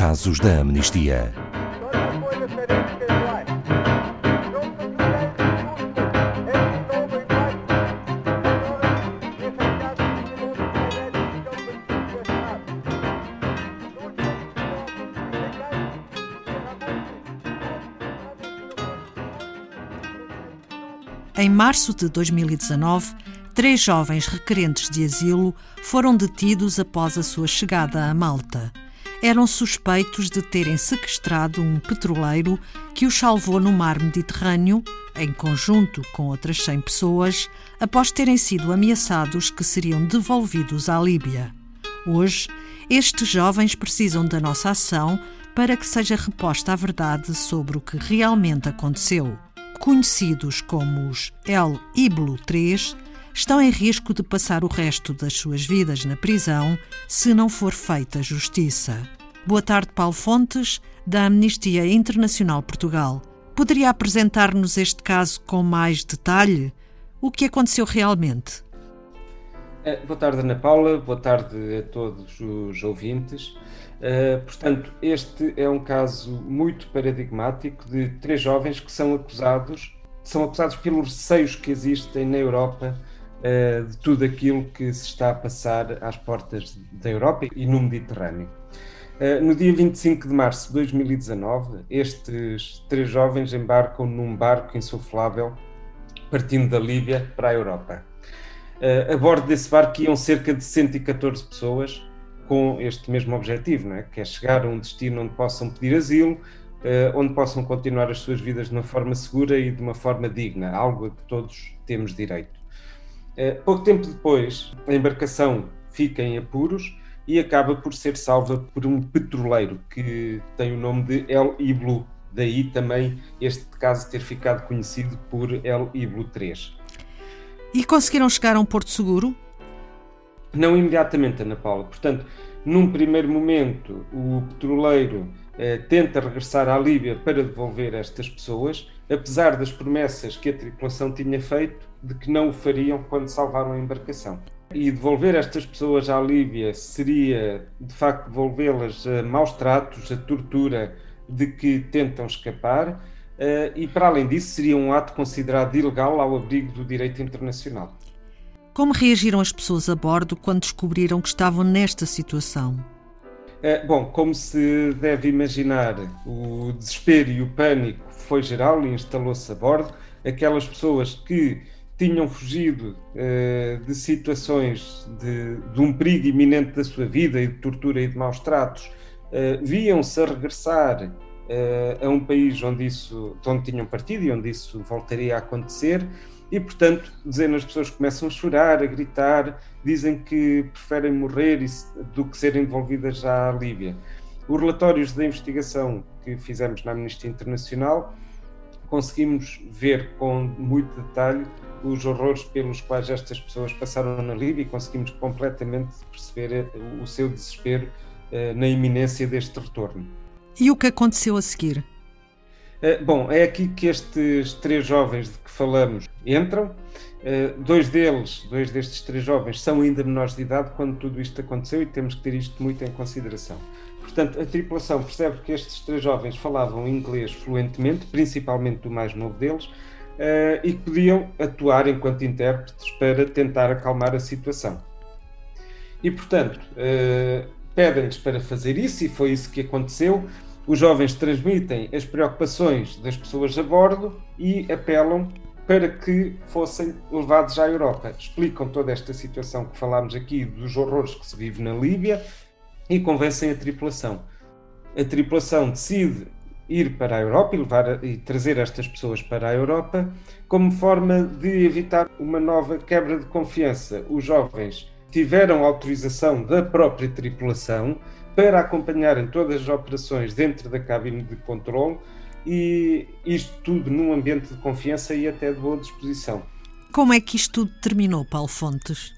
Casos da Amnistia. Em março de 2019, três jovens requerentes de asilo foram detidos após a sua chegada a Malta. Eram suspeitos de terem sequestrado um petroleiro que os salvou no mar Mediterrâneo, em conjunto com outras 100 pessoas, após terem sido ameaçados que seriam devolvidos à Líbia. Hoje, estes jovens precisam da nossa ação para que seja reposta a verdade sobre o que realmente aconteceu conhecidos como os El Iblo 3, estão em risco de passar o resto das suas vidas na prisão se não for feita justiça. Boa tarde, Paulo Fontes, da Amnistia Internacional Portugal. Poderia apresentar-nos este caso com mais detalhe? O que aconteceu realmente? Eh, boa tarde, Ana Paula. Boa tarde a todos os ouvintes. Uh, portanto, este é um caso muito paradigmático de três jovens que são acusados, são acusados pelos receios que existem na Europa uh, de tudo aquilo que se está a passar às portas da Europa e no Mediterrâneo. Uh, no dia 25 de março de 2019, estes três jovens embarcam num barco insuflável partindo da Líbia para a Europa. a bordo desse barco iam cerca de 114 pessoas, com este mesmo objetivo, não é? que é chegar a um destino onde possam pedir asilo, onde possam continuar as suas vidas de uma forma segura e de uma forma digna, algo a que todos temos direito. Uh, pouco tempo depois, a embarcação fica em apuros e acaba por ser salva por um petroleiro que tem o nome de El Iblu, daí também este caso ter ficado conhecido por El Iblu 3. E conseguiram chegar a um porto seguro? Não imediatamente, Ana Paula. Portanto, num primeiro momento, o petroleiro eh, tenta regressar à Líbia para devolver estas pessoas, apesar das promessas que a tripulação tinha feito de que não o fariam quando salvaram a embarcação. E devolver estas pessoas à Líbia seria, de facto, devolvê-las a maus tratos, a tortura de que tentam escapar, eh, e para além disso, seria um ato considerado ilegal ao abrigo do direito internacional. Como reagiram as pessoas a bordo quando descobriram que estavam nesta situação? É, bom, como se deve imaginar, o desespero e o pânico foi geral e instalou-se a bordo. Aquelas pessoas que tinham fugido uh, de situações de, de, um perigo iminente da sua vida e de tortura e de maus tratos, uh, viam-se a regressar uh, a um país onde, isso, de onde tinham partido e onde isso voltaria a acontecer e, portanto, dezenas de pessoas começam a chorar, a gritar, dizem que preferem morrer do que serem devolvidas à Líbia. Os relatórios da investigação que fizemos na Amnistia Internacional conseguimos ver com muito detalhe os horrores pelos quais estas pessoas passaram na Líbia e conseguimos completamente perceber eh, o seu desespero uh, na iminência deste retorno. E o que aconteceu a seguir? Eh, bom, é aqui que estes três jovens de que falamos entram. Eh, dois deles, dois destes três jovens, são ainda menores de idade quando tudo isto aconteceu e temos que ter isto muito em consideração. Portanto, a tripulação percebe que estes três jovens falavam inglês fluentemente, principalmente do mais novo deles, eh, e que podiam atuar enquanto intérpretes para tentar acalmar a situação. E, portanto, pedem-lhes para fazer isso, e foi isso que aconteceu. Os jovens transmitem as preocupações das pessoas a bordo e apelam para que fossem levados à Europa. Explicam toda esta situação que falámos aqui, dos horrores que se vive na Líbia, e convencem a tripulação. A tripulação decide ir para a Europa e, levar, e trazer estas pessoas para a Europa como forma de evitar uma nova quebra de confiança. Os jovens tiveram autorização da própria tripulação para acompanharem todas as operações dentro da cabine de controle e isto tudo num ambiente de confiança e até de boa disposição. Como é que isto tudo terminou, Paulo Fontes?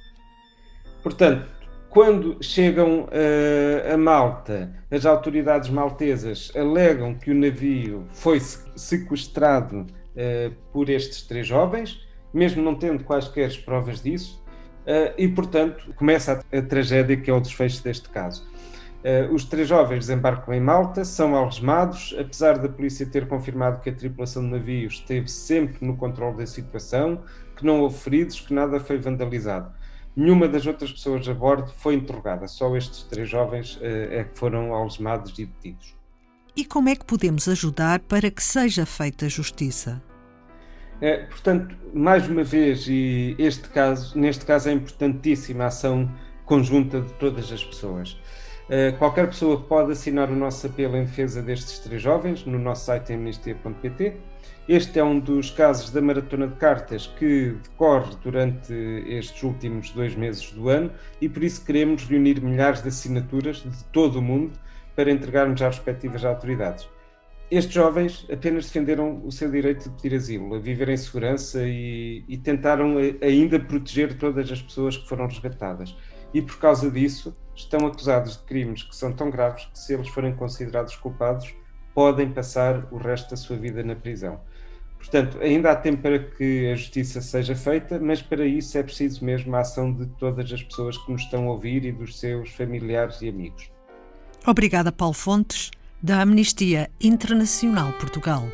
Portanto, quando chegam uh, a Malta, as autoridades maltesas alegam que o navio foi sequestrado uh, por estes três jovens, mesmo não tendo quaisquer provas disso, uh, e portanto começa a, a tragédia que é o desfecho deste caso. Uh, os três jovens desembarcam em Malta, são algemados, apesar da polícia ter confirmado que a tripulação do navio esteve sempre no controle da situação, que não houve feridos, que nada foi vandalizado. Nenhuma das outras pessoas a bordo foi interrogada, só estes três jovens uh, é que foram algemados e detidos. E como é que podemos ajudar para que seja feita justiça? É, portanto, mais uma vez, e este caso, neste caso é importantíssima a ação conjunta de todas as pessoas. Uh, qualquer pessoa pode assinar o nosso apelo em defesa destes três jovens no nosso site amnistia.pt. Este é um dos casos da Maratona de Cartas que decorre durante estes últimos dois meses do ano e por isso queremos reunir milhares de assinaturas de todo o mundo para entregarmos às respectivas autoridades. Estes jovens apenas defenderam o seu direito de pedir asilo, a viver em segurança e, e tentaram ainda proteger todas as pessoas que foram resgatadas. E por causa disso, estão acusados de crimes que são tão graves que, se eles forem considerados culpados, podem passar o resto da sua vida na prisão. Portanto, ainda há tempo para que a justiça seja feita, mas para isso é preciso mesmo a ação de todas as pessoas que nos estão a ouvir e dos seus familiares e amigos. Obrigada, Paulo Fontes da Amnistia Internacional Portugal.